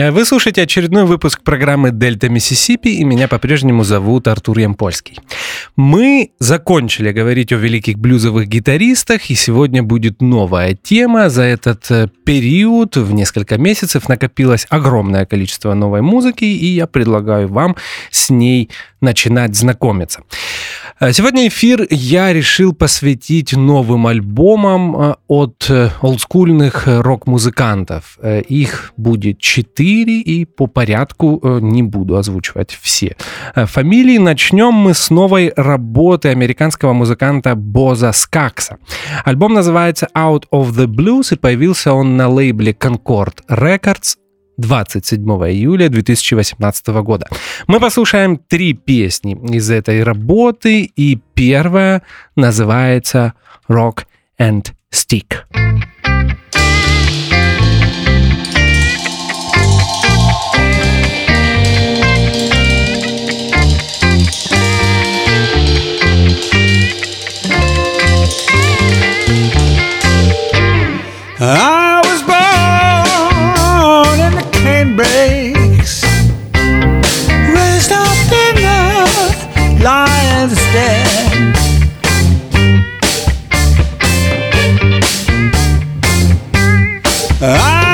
Вы слушаете очередной выпуск программы «Дельта Миссисипи», и меня по-прежнему зовут Артур Ямпольский. Мы закончили говорить о великих блюзовых гитаристах, и сегодня будет новая тема. За этот э, период, в несколько месяцев, накопилось огромное количество новой музыки, и я предлагаю вам с ней начинать знакомиться. Э, сегодня эфир я решил посвятить новым альбомам э, от олдскульных рок-музыкантов. Их будет четыре 4, и по порядку э, не буду озвучивать все э, фамилии. Начнем мы с новой работы американского музыканта Боза Скакса. Альбом называется Out of the Blues, и появился он на лейбле Concord Records 27 июля 2018 года. Мы послушаем три песни из этой работы, и первая называется Rock and Stick. I was born in the cane breaks, raised up in the lion's den. I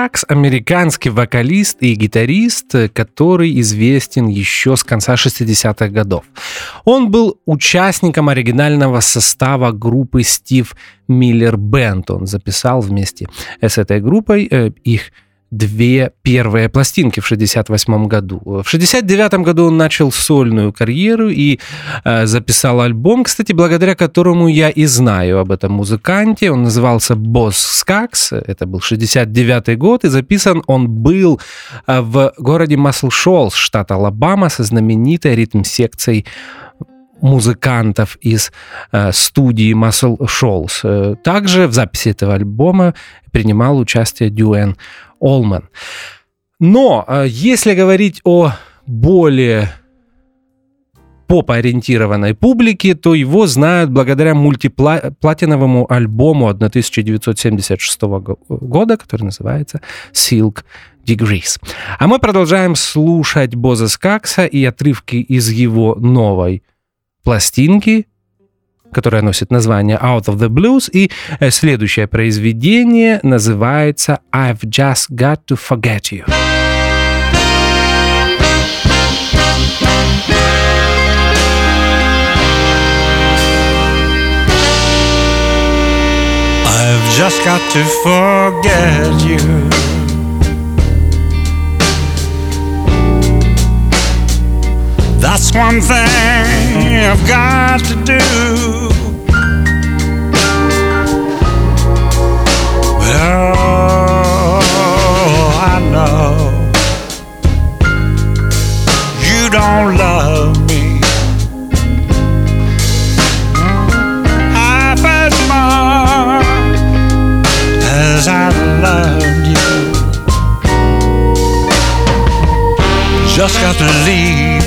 Боз Скакс – американский вокалист и гитарист, который известен еще с конца 60-х годов. Он был участником оригинального состава группы Стив Миллер Бенд. Он записал вместе с этой группой э, их две первые пластинки в 68 году. В 69 году он начал сольную карьеру и э, записал альбом, кстати, благодаря которому я и знаю об этом музыканте. Он назывался Босс Скакс, это был 69 год, и записан он был э, в городе Масл Шолс, штат Алабама, со знаменитой ритм-секцией музыкантов из э, студии Muscle Shoals. Э, Также в записи этого альбома принимал участие Дюэн Олман. Но э, если говорить о более поп-ориентированной публике, то его знают благодаря мультиплатиновому альбому 1976 го- года, который называется Silk Degrees. А мы продолжаем слушать Боза Скакса и отрывки из его новой пластинки, которая носит название Out of the Blues, и э, следующее произведение называется I've Just Got to Forget You. I've just got to forget you. That's one thing I've got to do. Oh, I know you don't love me. half as much as I loved you. Just got to leave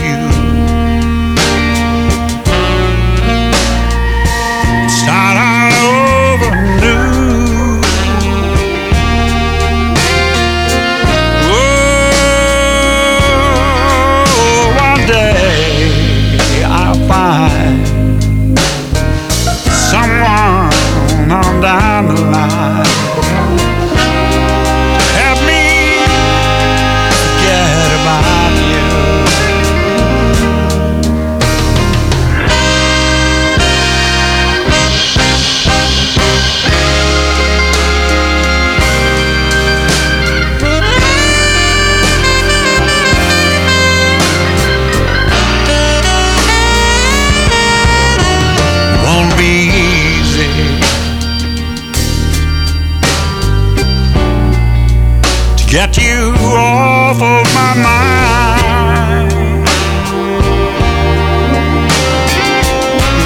get you off of my mind.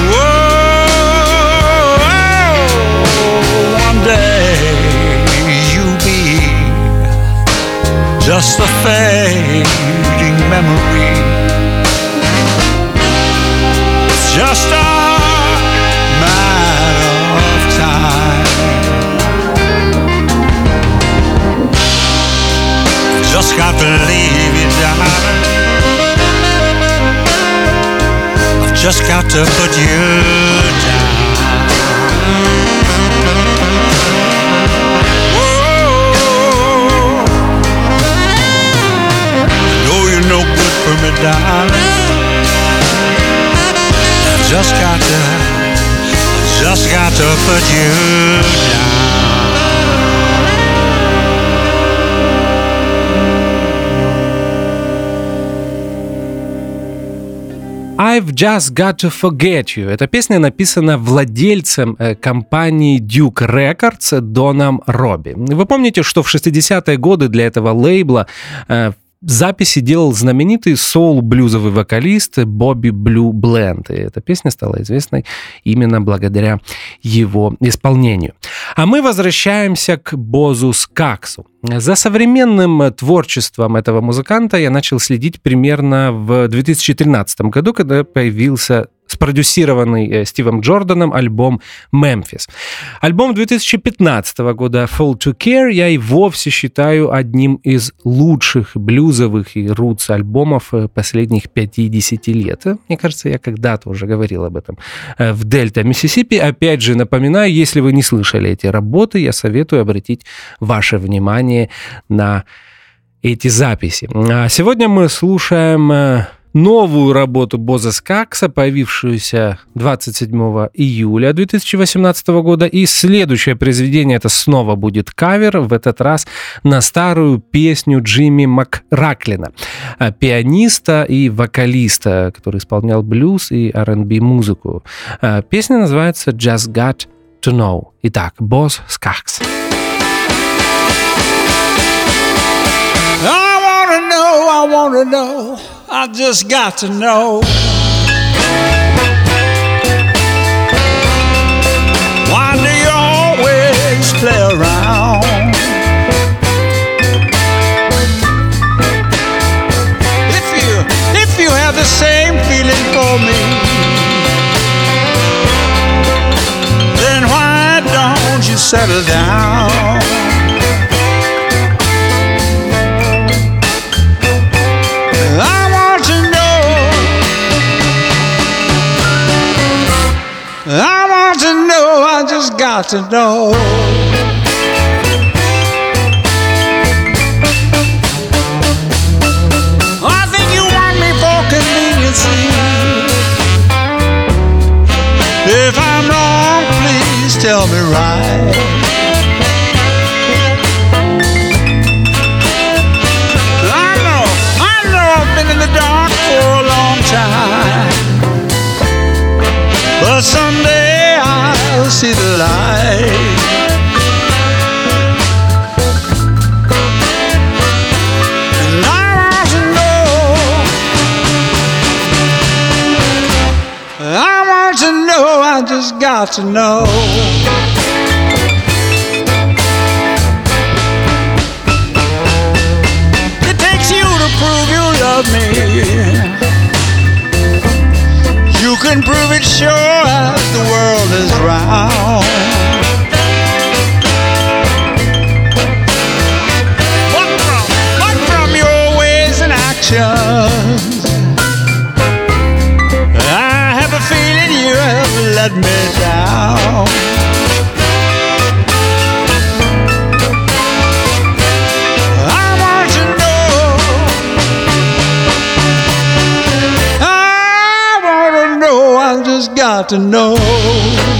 Whoa, one day you'll be just a fading memory. Just got to put you down. Whoa. I know you're no good for me, darling. I've just got to, just got to put you down. I've Just Got to Forget You. Эта песня написана владельцем э, компании Duke Records Доном Робби. Вы помните, что в 60-е годы для этого лейбла э, записи делал знаменитый соул-блюзовый вокалист Бобби Блю Бленд. И эта песня стала известной именно благодаря его исполнению. А мы возвращаемся к Бозу Скаксу. За современным творчеством этого музыканта я начал следить примерно в 2013 году, когда появился спродюсированный э, Стивом Джорданом альбом «Мемфис». Альбом 2015 года «Fall to Care» я и вовсе считаю одним из лучших блюзовых и рутс альбомов э, последних 50 лет. Мне кажется, я когда-то уже говорил об этом э, в Дельта, Миссисипи. Опять же, напоминаю, если вы не слышали эти работы, я советую обратить ваше внимание на эти записи. А сегодня мы слушаем новую работу Боза Скакса, появившуюся 27 июля 2018 года. И следующее произведение это снова будет кавер, в этот раз на старую песню Джимми Макраклина, а, пианиста и вокалиста, который исполнял блюз и R&B музыку. А, песня называется «Just Got to Know». Итак, Боз Скакс. I wanna know, I wanna know. I just got to know. Why do you always play around? If you if you have the same feeling for me, then why don't you settle down? got to know. I think you want me for convenience. If I'm wrong, please tell me right. But someday I'll see the light. And I want to know. I want to know. I just got to know. It takes you to prove you love me. You can prove it sure as the world is round. But from, but from your ways and actions, I have a feeling you have let me down. Got to know.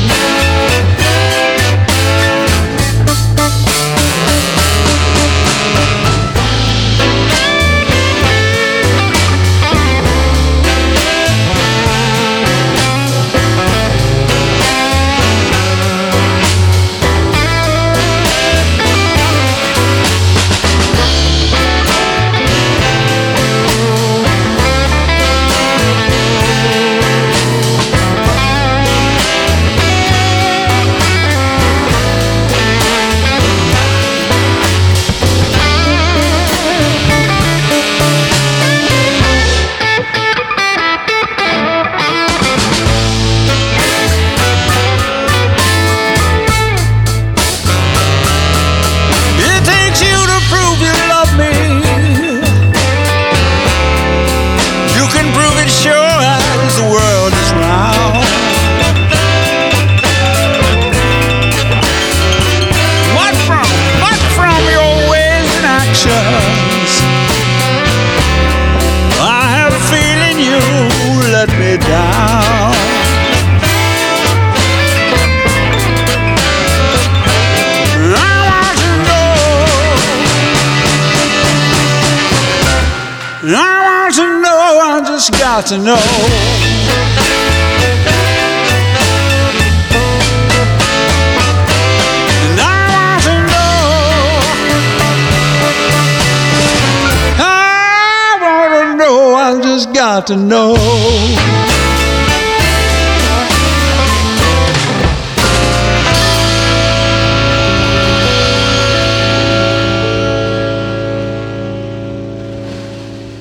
To know.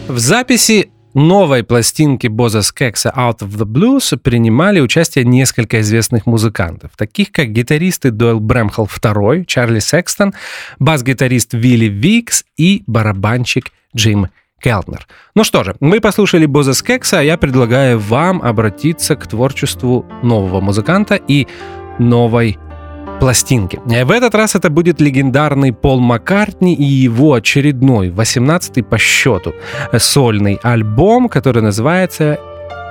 В записи новой пластинки Боза Скекса Out of the Blues принимали участие несколько известных музыкантов, таких как гитаристы Дойл Брэмхелл II, Чарли Секстон, бас-гитарист Вилли Викс и барабанщик Джим Келтнер. Ну что же, мы послушали Боза Скекса, а я предлагаю вам обратиться к творчеству нового музыканта и новой пластинки. В этот раз это будет легендарный Пол Маккартни и его очередной, 18-й по счету, сольный альбом, который называется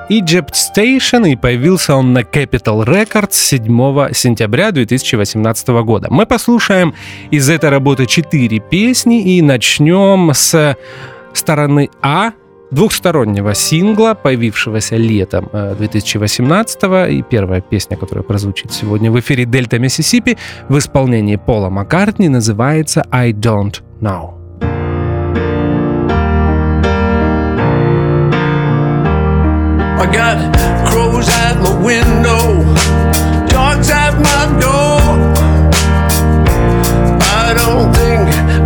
Egypt Station, и появился он на Capital Records 7 сентября 2018 года. Мы послушаем из этой работы 4 песни и начнем с стороны А двухстороннего сингла, появившегося летом 2018 э, и первая песня, которая прозвучит сегодня в эфире Дельта Миссисипи в исполнении Пола Маккартни называется «I Don't Know». I got crows at my window, dogs at my door. I don't think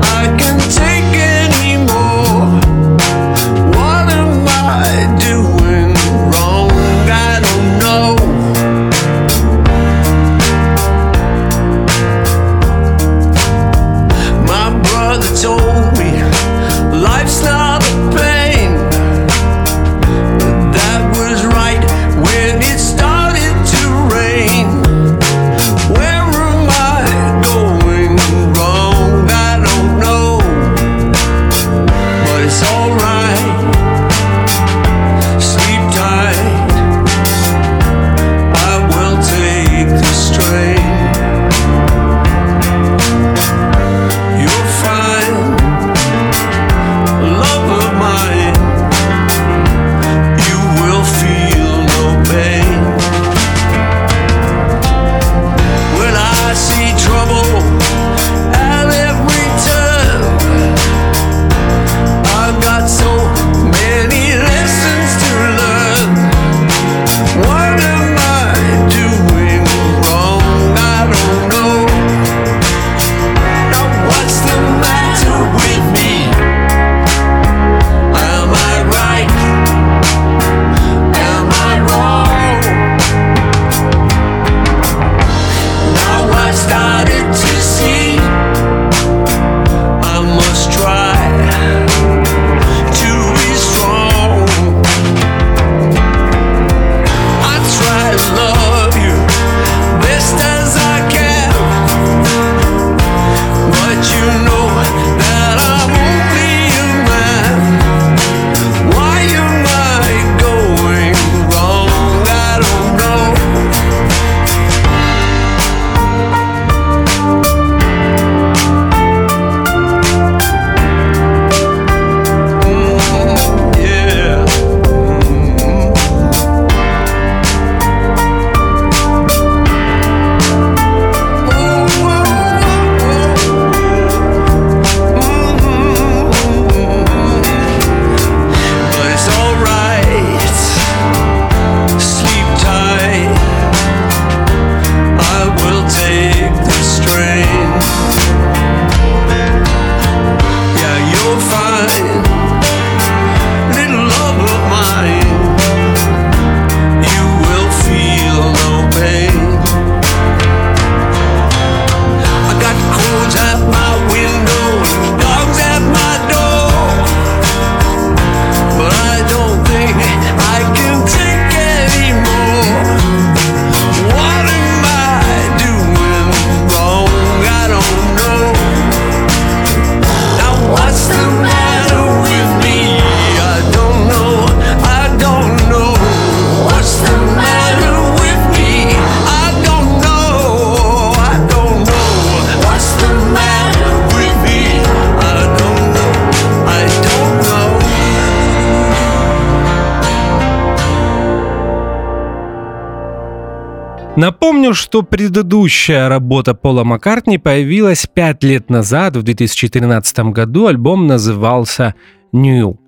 Напомню, что предыдущая работа Пола Маккартни появилась пять лет назад, в 2013 году. Альбом назывался «New».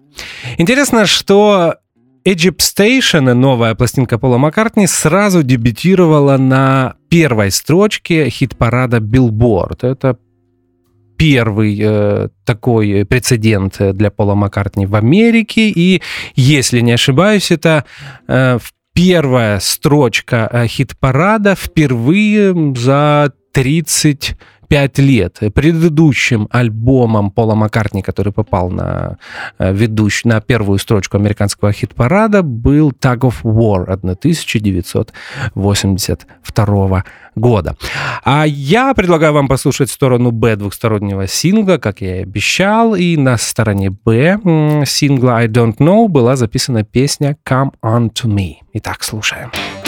Интересно, что Egypt Station, новая пластинка Пола Маккартни, сразу дебютировала на первой строчке хит-парада Billboard. Это первый э, такой прецедент для Пола Маккартни в Америке. И, если не ошибаюсь, это э, первая строчка э, хит-парада впервые за 30 пять лет. Предыдущим альбомом Пола Маккартни, который попал на э, ведущ, на первую строчку американского хит-парада, был Tug of War 1982 года. А я предлагаю вам послушать сторону Б двухстороннего сингла, как я и обещал, и на стороне Б сингла I Don't Know была записана песня Come On To Me. Итак, слушаем. Слушаем.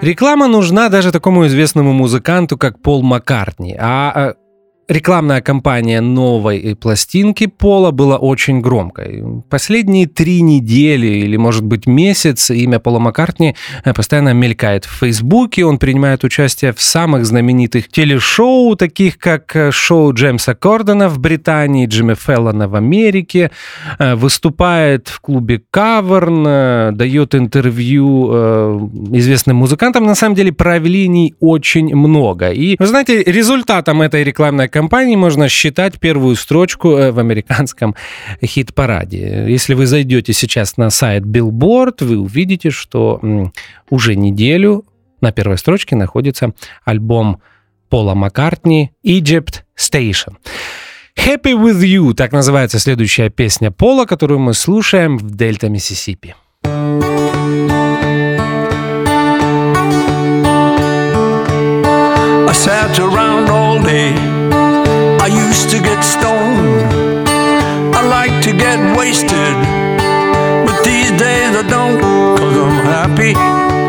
Реклама нужна даже такому известному музыканту, как Пол Маккартни. А рекламная кампания новой пластинки Пола была очень громкой. Последние три недели или, может быть, месяц имя Пола Маккартни э, постоянно мелькает в Фейсбуке. Он принимает участие в самых знаменитых телешоу, таких как э, шоу Джеймса Кордона в Британии, Джимми Феллона в Америке, э, выступает в клубе Каверн, дает интервью известным музыкантам. На самом деле проявлений очень много. И, вы знаете, результатом этой рекламной кампании компании можно считать первую строчку э, в американском хит-параде. Если вы зайдете сейчас на сайт Billboard, вы увидите, что уже неделю на первой строчке находится альбом Пола Маккартни «Egypt Station». «Happy with You» — так называется следующая песня Пола, которую мы слушаем в Дельта, Миссисипи. I sat around all day used to get stoned. I like to get wasted. But these days I don't, cause I'm happy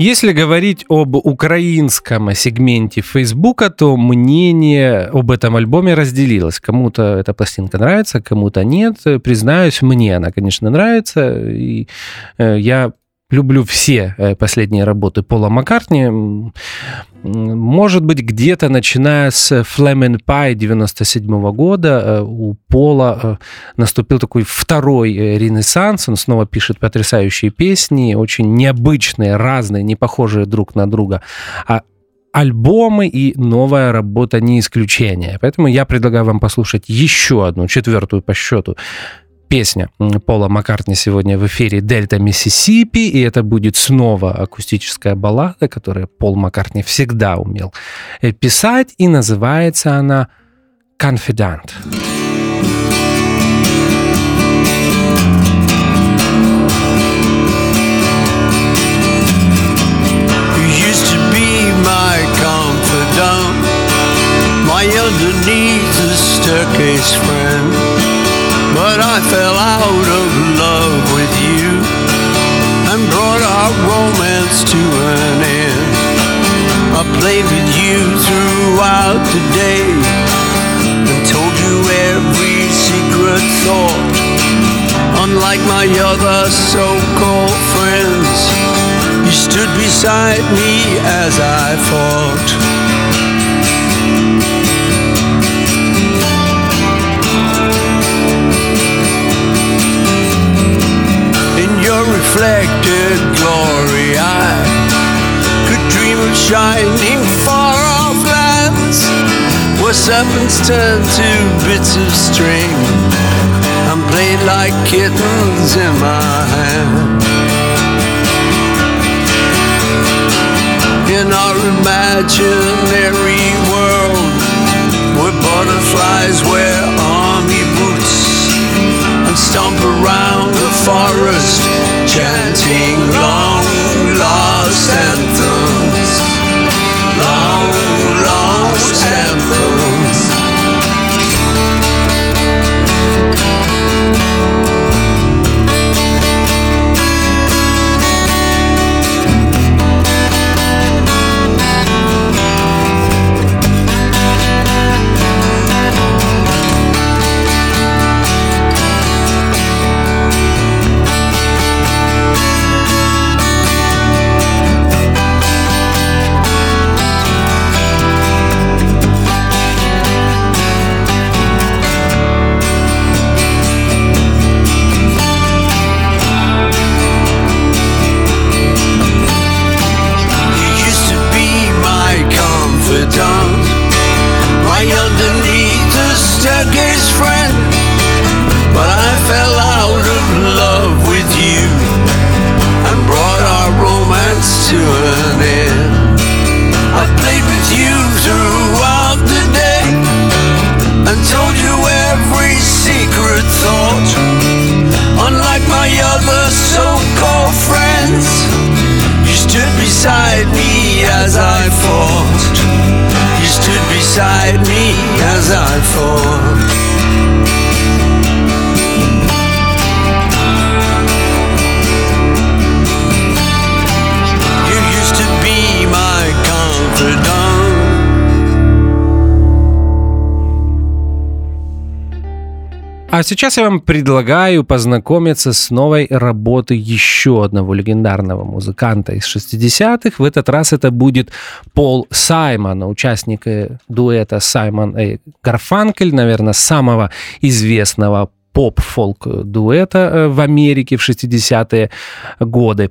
Если говорить об украинском сегменте Фейсбука, то мнение об этом альбоме разделилось. Кому-то эта пластинка нравится, кому-то нет. Признаюсь, мне она, конечно, нравится. И э, я люблю все э, последние работы Пола Маккартни. Может быть, где-то начиная с Flamin' Pie 97 года э, у Пола э, наступил такой второй ренессанс. Он снова пишет потрясающие песни, очень необычные, разные, не похожие друг на друга. А альбомы и новая работа не исключение. Поэтому я предлагаю вам послушать еще одну, четвертую по счету песня Пола Маккартни сегодня в эфире «Дельта Миссисипи», и это будет снова акустическая баллада, которую Пол Маккартни всегда умел э, писать, и называется она my underneath the staircase friend. But I fell out of love with you and brought our romance to an end. I played with you throughout the day and told you every secret thought. Unlike my other so-called friends, you stood beside me as I fought. Reflected glory, I could dream of shining far off lands where serpents turn to bits of string and played like kittens in my hand. In our imaginary world, where butterflies wear and stomp around the forest, chanting long lost anthems, long lost anthems. А сейчас я вам предлагаю познакомиться с новой работой еще одного легендарного музыканта из 60-х. В этот раз это будет Пол Саймон, участник э, дуэта Саймон и Гарфанкель, наверное, самого известного поп-фолк дуэта э, в Америке в 60-е годы.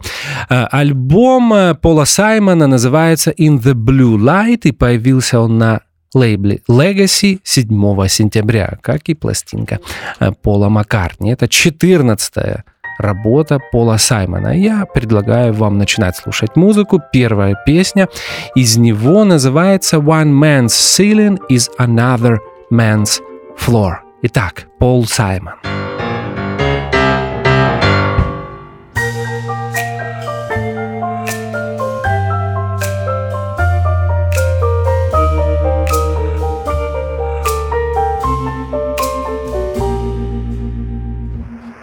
Э, Альбом Пола Саймона называется «In the Blue Light» и появился он на лейбле Legacy 7 сентября, как и пластинка э, Пола Маккартни. Это 14 работа Пола Саймона. Я предлагаю вам начинать слушать музыку. Первая песня из него называется «One man's ceiling is another man's floor». Итак, Пол Саймон.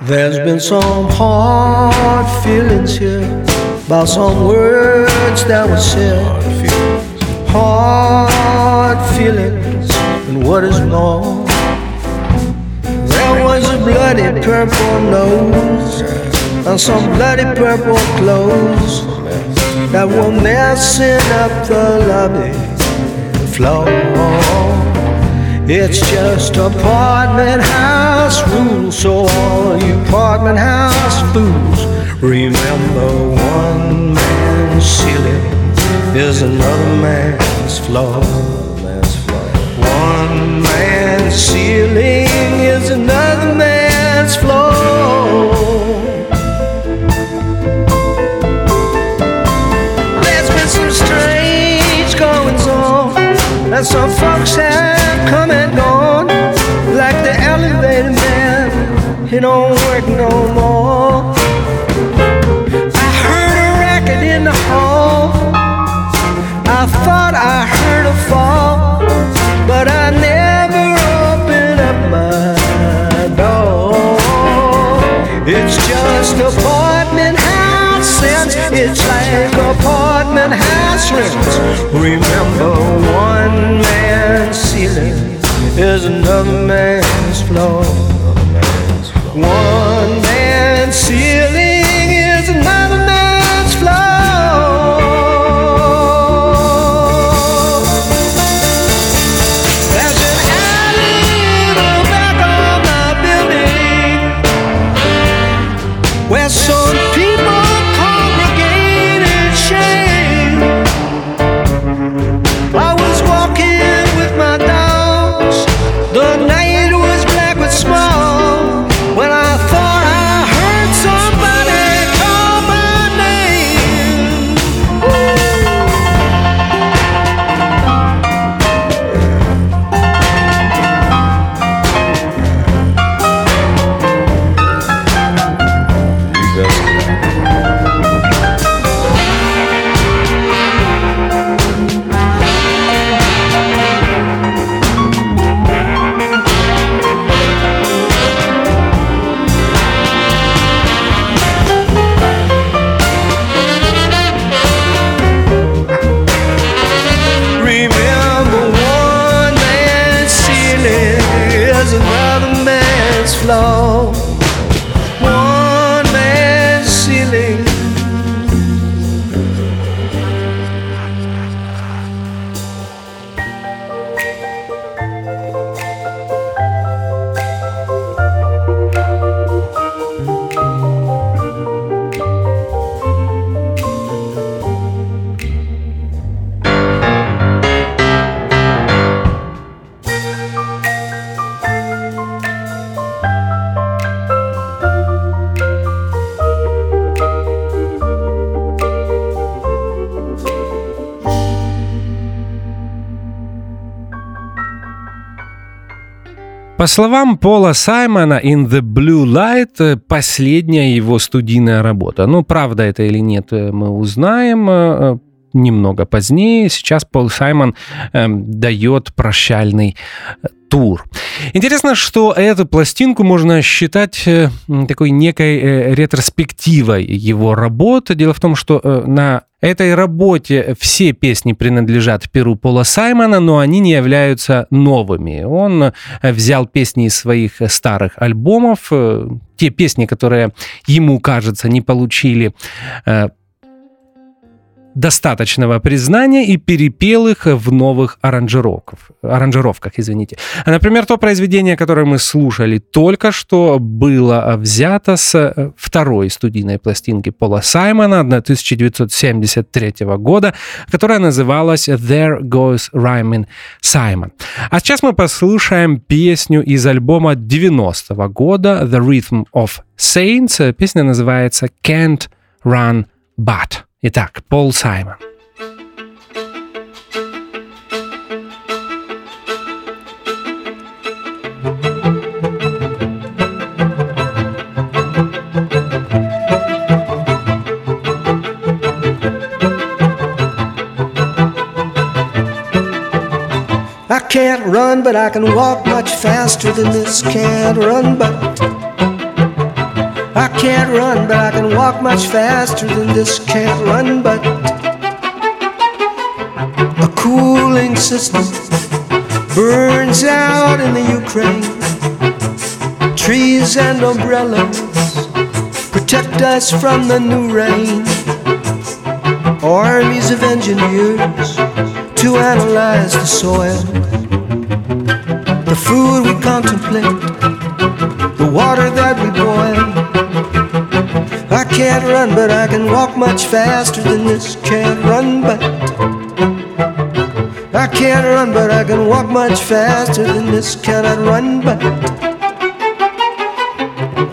There's been some hard feelings here about some words that were said. Hard feelings, and what is more, there was a bloody purple nose and some bloody purple clothes that were messing up the lobby floor. It's just apartment house rules, so all you apartment house fools remember one man's ceiling is another man's flaw. One man's ceiling is another man's floor. There's been some strange goings on that some folks have come and gone, He don't work no more. По словам Пола Саймона, «In the Blue Light» э, — последняя его студийная работа. Ну, правда это или нет, э, мы узнаем э, немного позднее. Сейчас Пол Саймон э, дает прощальный э, тур. Интересно, что эту пластинку можно считать э, такой некой э, ретроспективой его работы. Дело в том, что э, на этой работе все песни принадлежат перу Пола Саймона, но они не являются новыми. Он э, взял песни из своих э, старых альбомов, э, те песни, которые ему кажется не получили достаточного признания и перепел их в новых аранжировках, аранжировках, извините. А, Например, то произведение, которое мы слушали только что, было взято с э, второй студийной пластинки Пола Саймона 1973 года, которая называлась «There Goes Rhymin' Simon». А сейчас мы послушаем песню из альбома 90 года «The Rhythm of Saints». Песня называется «Can't Run But». Итак, Пол Саймон. I can't run, but I can walk much faster than this. Can't run, but I can't run, but I can walk much faster than this. Can't run, but a cooling system burns out in the Ukraine. Trees and umbrellas protect us from the new rain. Armies of engineers to analyze the soil. The food we contemplate, the water that we boil. I can't run, but I can walk much faster than this. Can't run, but I can't run, but I can walk much faster than this. Cannot run, but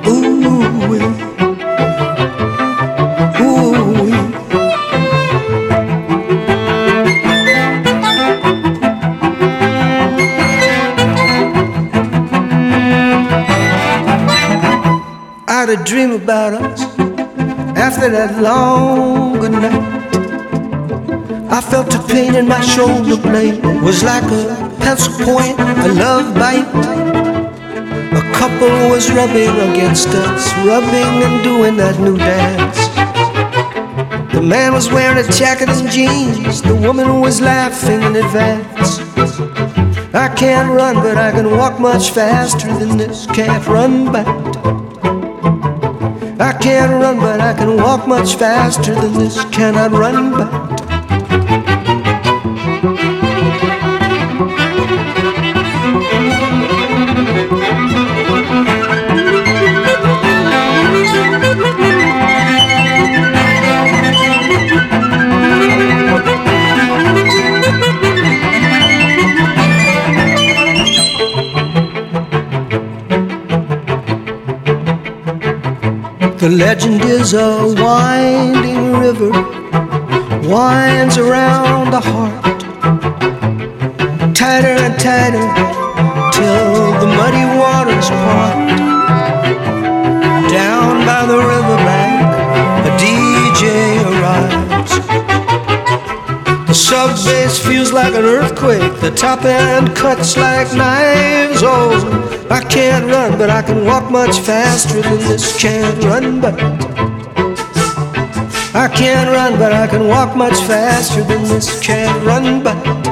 ooh, wee. ooh. wee. I had a dream about us that long good. I felt a pain in my shoulder blade. Was like a pencil point, a love bite. A couple was rubbing against us, rubbing and doing that new dance. The man was wearing a jacket and jeans, the woman was laughing in advance. I can't run, but I can walk much faster than this. Can't run, but I can't run, but I can walk much faster than this. Cannot run, but legend is a winding river winds around the heart, tighter and tighter till the muddy waters part. Down by the riverbank, a DJ arrives. The sub bass feels like an earthquake. The top end cuts like knives. Oh, I can't run, but I can walk much faster than this. Can't run, but I can't run, but I can walk much faster than this. Can't run, but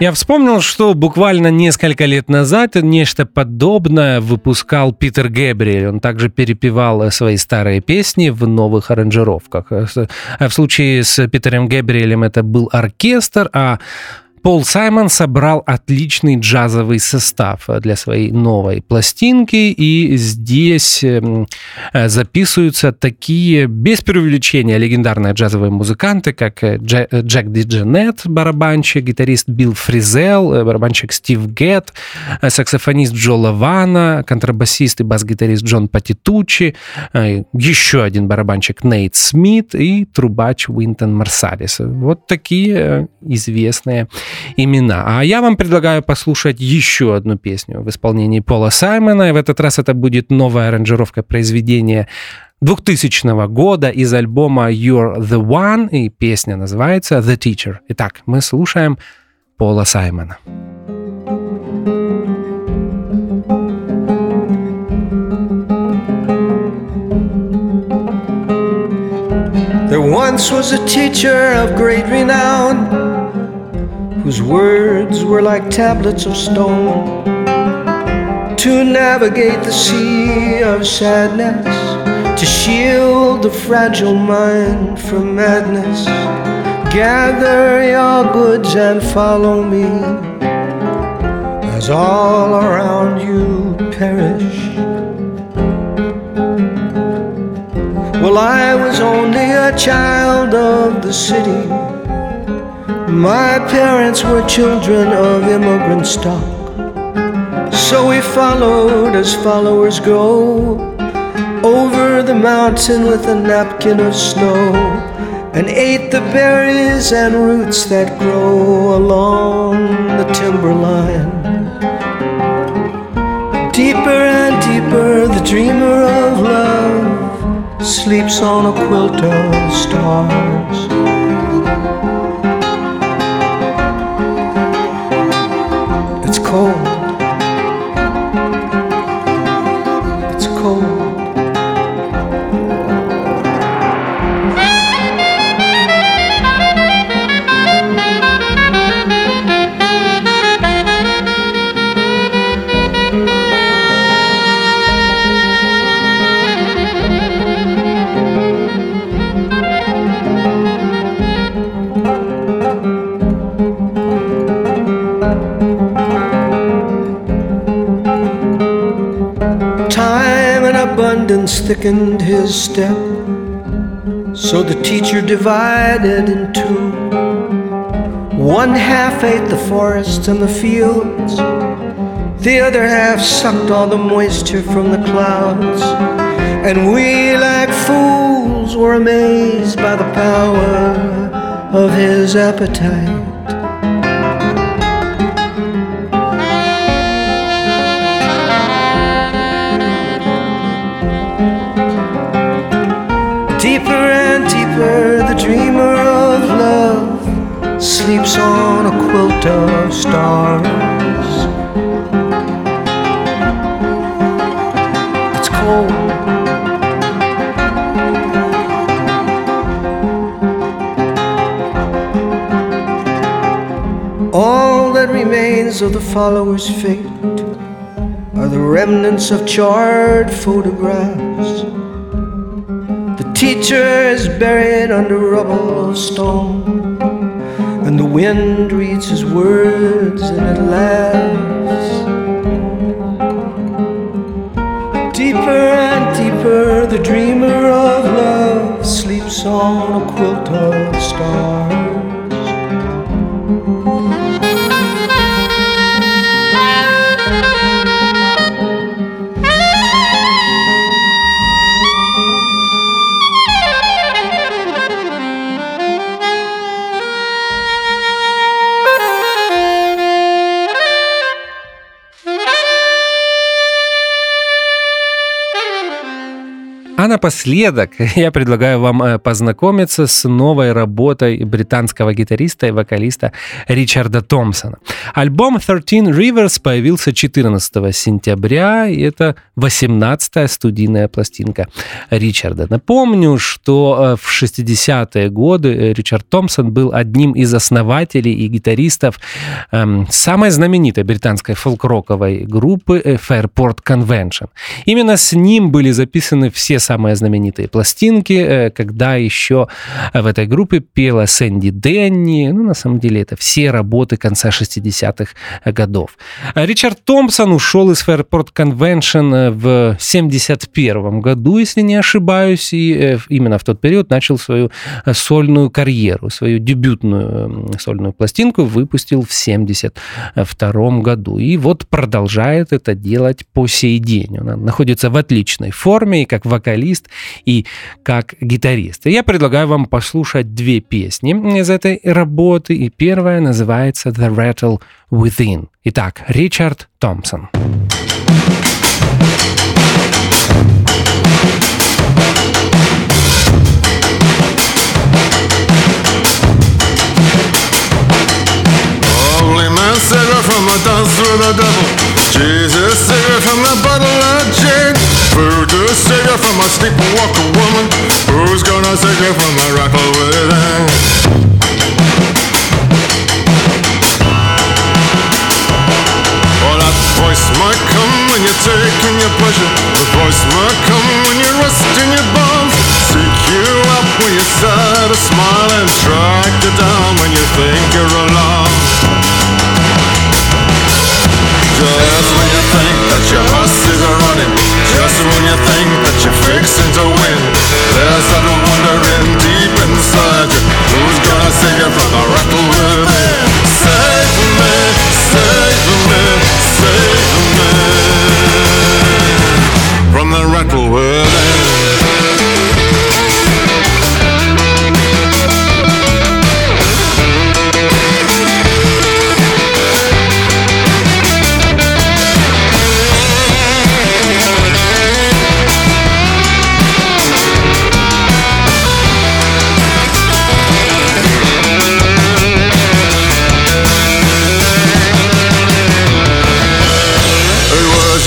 Я вспомнил, что буквально несколько лет назад нечто подобное выпускал Питер Гэбриэль. Он также перепевал свои старые песни в новых аранжировках. А В случае с Питером Гэбриэлем это был оркестр, а Пол Саймон собрал отличный джазовый состав для своей новой пластинки, и здесь эм, э, записываются такие, без преувеличения, легендарные джазовые музыканты, как э, Дже- э, Джек Дидженет, барабанщик, гитарист Билл Фризел, э, барабанщик Стив Гетт, э, саксофонист Джо Лавана, контрабасист и бас-гитарист Джон Патитучи, э, еще один барабанщик Нейт Смит и трубач Уинтон Марсалис. Вот такие э, известные имена. А я вам предлагаю послушать еще одну песню в исполнении Пола Саймона. И в этот раз это будет новая аранжировка произведения 2000 года из альбома You're the One, и песня называется The Teacher. Итак, мы слушаем Пола Саймона. There once was a teacher of great renown, whose words were like tablets of stone to navigate the sea of sadness, to shield the fragile mind from madness. Gather your goods and follow me, as all around you perish. Well, I was only a child of the city. My parents were children of immigrant stock. So we followed as followers go over the mountain with a napkin of snow and ate the berries and roots that grow along the timberline. Deeper and deeper, the dreamer of love sleeps on a quilt of stars. Cold. Abundance thickened his step. So the teacher divided in two. One half ate the forests and the fields, the other half sucked all the moisture from the clouds. And we, like fools, were amazed by the power of his appetite. Sleeps on a quilt of stars. It's cold. All that remains of the follower's fate are the remnants of charred photographs. The teacher is buried under rubble of stone, and the wind reads his words and it laughs. Deeper and deeper, the dreamer of love sleeps on a quilt of stars. Напоследок я предлагаю вам э, познакомиться с новой работой британского гитариста и вокалиста Ричарда Томпсона. Альбом 13 Rivers появился 14 сентября, и это 18-я студийная пластинка Ричарда. Напомню, что э, в 60-е годы э, Ричард Томпсон был одним из основателей и гитаристов эм, самой знаменитой британской фолк-роковой группы Fairport Convention. Именно с ним были записаны все самые знаменитые пластинки, э, когда еще в этой группе пела Сэнди Дэнни. Ну, на самом деле, это все работы конца 60-х годов. А Ричард Томпсон ушел из Fairport Convention э, в 71 году, если не ошибаюсь, и э, именно в тот период начал свою э, сольную карьеру, свою дебютную э, сольную пластинку выпустил в 72 году. И вот продолжает это делать по сей день. Он находится в отличной форме и как вокалист, и как гитарист. И я предлагаю вам послушать две песни из этой работы. И первая называется «The Rattle Within». Итак, Ричард Томпсон. From a dance with the devil. Jesus, cigarette from the bottle of gin. Voodoo cigarette from a sleepwalker woman. Who's gonna cigarette from the rattle? Well, that voice might come when you're taking your pleasure. The voice might come when you're resting your bones. Seek you up when you're sad, a smile, and track you down when you think you're alone. Just when you think that your horses are running, when you think that you're fixing to win, there's that wondering deep inside you. Who's gonna save you from the rattle within? Save me, save me, save me from the rattle within.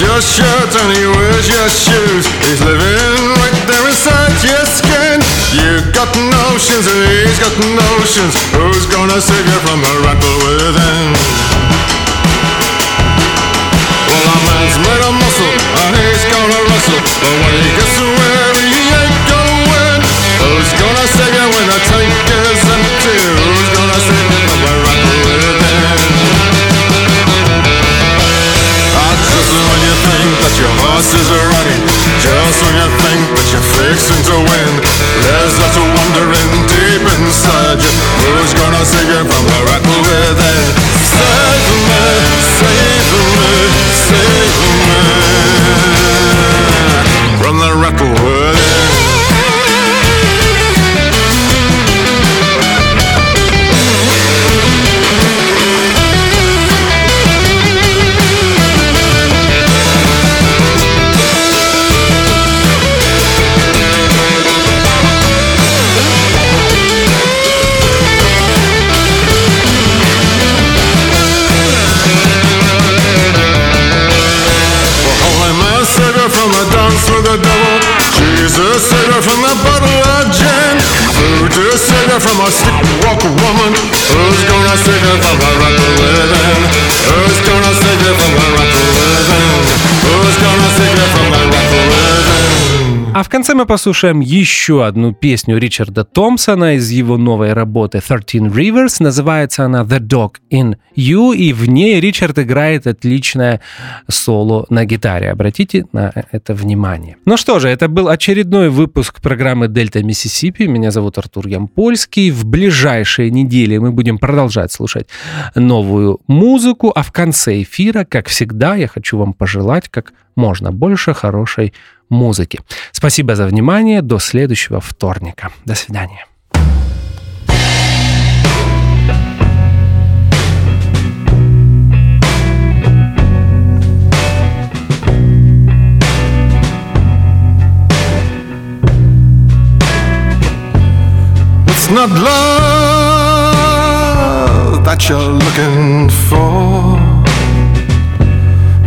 Your shirt and he wears your shoes. He's living right there inside your skin. You've got notions and he's got notions. Who's gonna save you from the rattle within? Well, a man's made of muscle and he's gonna wrestle. But when he gets to buses are running Just when you think that you're fixing to win There's lots of wondering deep inside you Who's gonna save you from the rattle within? Certain конце мы послушаем еще одну песню Ричарда Томпсона из его новой работы Thirteen Rivers. Называется она The Dog in You, и в ней Ричард играет отличное соло на гитаре. Обратите на это внимание. Ну что же, это был очередной выпуск программы Дельта Миссисипи. Меня зовут Артур Ямпольский. В ближайшие недели мы будем продолжать слушать новую музыку, а в конце эфира, как всегда, я хочу вам пожелать как можно больше хорошей музыки. Спасибо за внимание. До следующего вторника. До свидания. Not love that you're looking for.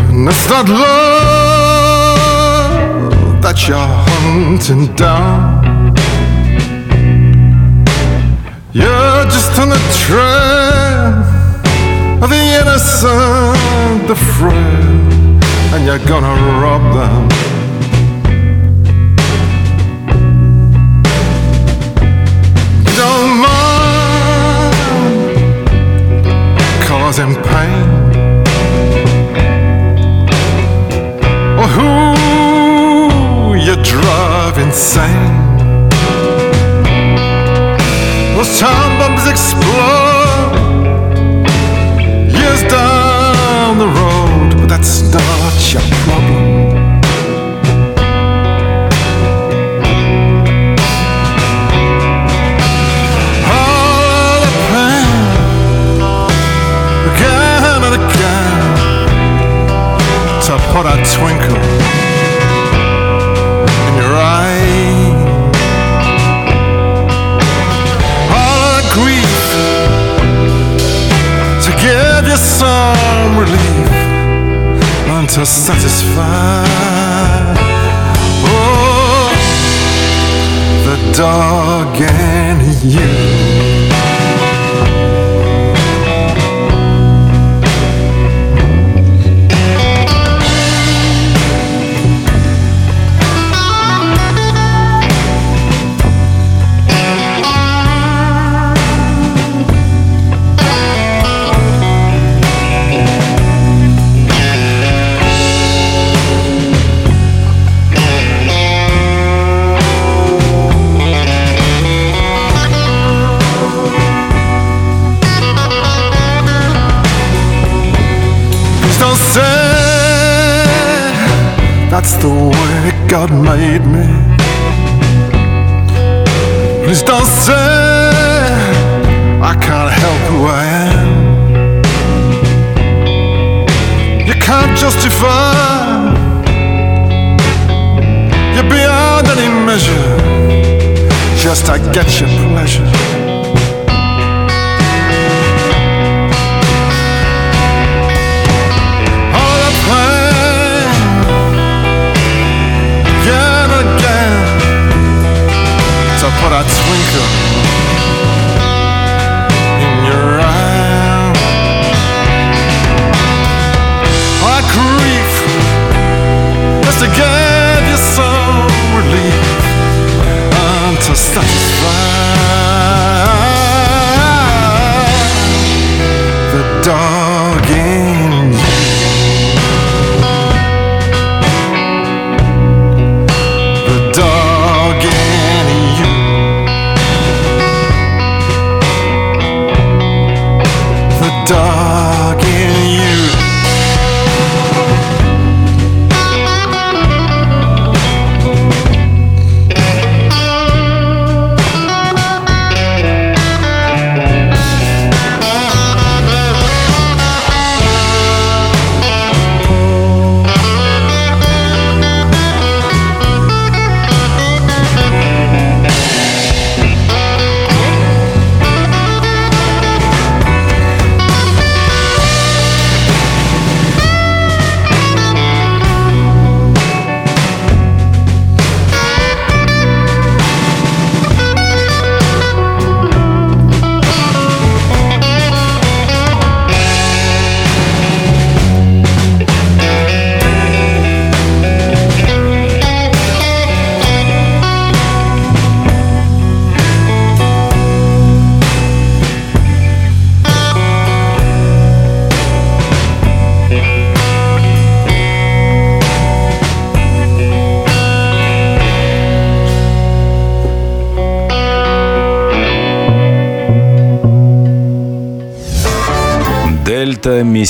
And it's not love that you're hunting down. You're just on the trail of the innocent, the frail, and you're gonna rob them. Don't mind causing pain or who drive insane. Those time bombs explode years down the road, but that's not your problem. All the pain, again and again, to put a twinkle to satisfy. Oh, the dog and you.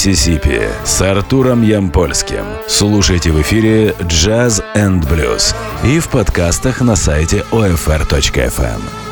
Миссисипи с Артуром Ямпольским. Слушайте в эфире Jazz and Blues и в подкастах на сайте OFR.FM.